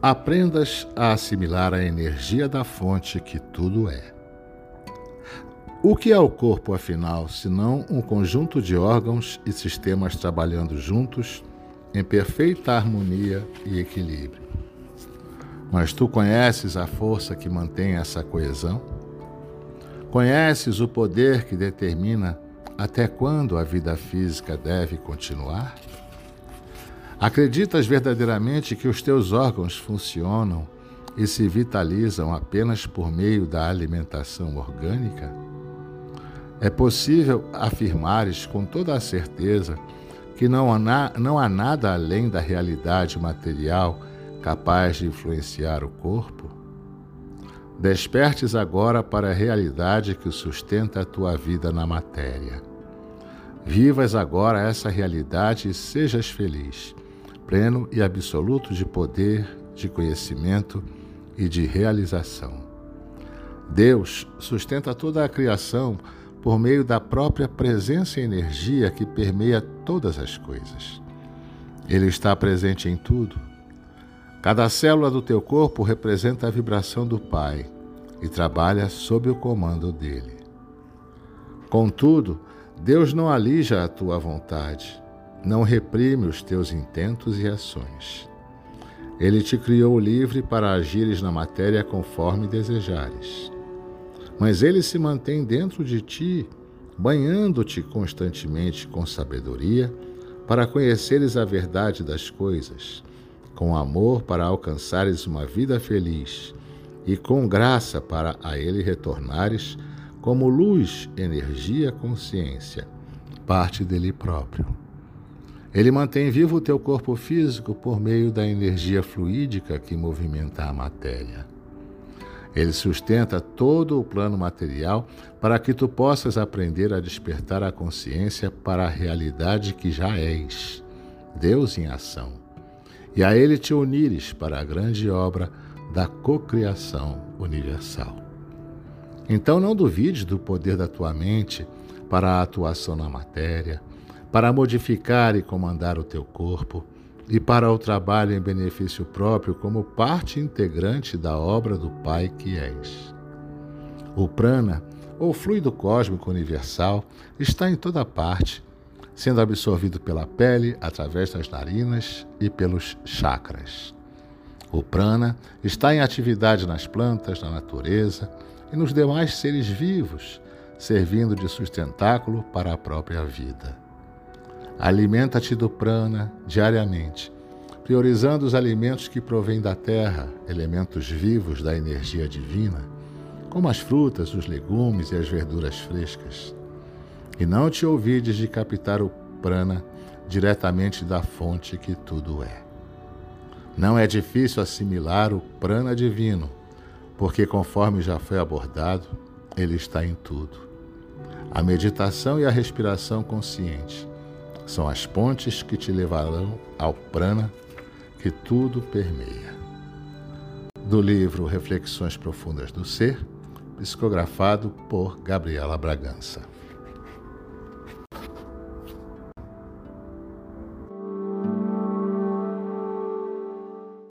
aprendas a assimilar a energia da fonte que tudo é. O que é o corpo, afinal, senão um conjunto de órgãos e sistemas trabalhando juntos em perfeita harmonia e equilíbrio? Mas tu conheces a força que mantém essa coesão? Conheces o poder que determina até quando a vida física deve continuar? Acreditas verdadeiramente que os teus órgãos funcionam e se vitalizam apenas por meio da alimentação orgânica? É possível afirmares com toda a certeza que não há, não há nada além da realidade material capaz de influenciar o corpo? Despertes agora para a realidade que sustenta a tua vida na matéria. Vivas agora essa realidade e sejas feliz, pleno e absoluto de poder, de conhecimento e de realização. Deus sustenta toda a criação por meio da própria presença e energia que permeia todas as coisas. Ele está presente em tudo Cada célula do teu corpo representa a vibração do Pai e trabalha sob o comando dele. Contudo, Deus não alija a tua vontade, não reprime os teus intentos e ações. Ele te criou livre para agires na matéria conforme desejares. Mas ele se mantém dentro de ti, banhando-te constantemente com sabedoria, para conheceres a verdade das coisas com amor para alcançares uma vida feliz e com graça para a Ele retornares como luz, energia, consciência, parte dele próprio. Ele mantém vivo o teu corpo físico por meio da energia fluídica que movimenta a matéria. Ele sustenta todo o plano material para que tu possas aprender a despertar a consciência para a realidade que já és, Deus em ação e a ele te unires para a grande obra da cocriação universal. Então não duvides do poder da tua mente para a atuação na matéria, para modificar e comandar o teu corpo e para o trabalho em benefício próprio como parte integrante da obra do Pai que és. O prana, ou fluido cósmico universal, está em toda parte sendo absorvido pela pele, através das narinas e pelos chakras. O prana está em atividade nas plantas, na natureza e nos demais seres vivos, servindo de sustentáculo para a própria vida. Alimenta-te do prana diariamente, priorizando os alimentos que provêm da terra, elementos vivos da energia divina, como as frutas, os legumes e as verduras frescas e não te ouvides de captar o prana diretamente da fonte que tudo é. Não é difícil assimilar o prana divino, porque, conforme já foi abordado, ele está em tudo. A meditação e a respiração consciente são as pontes que te levarão ao prana que tudo permeia. Do livro Reflexões Profundas do Ser, psicografado por Gabriela Bragança.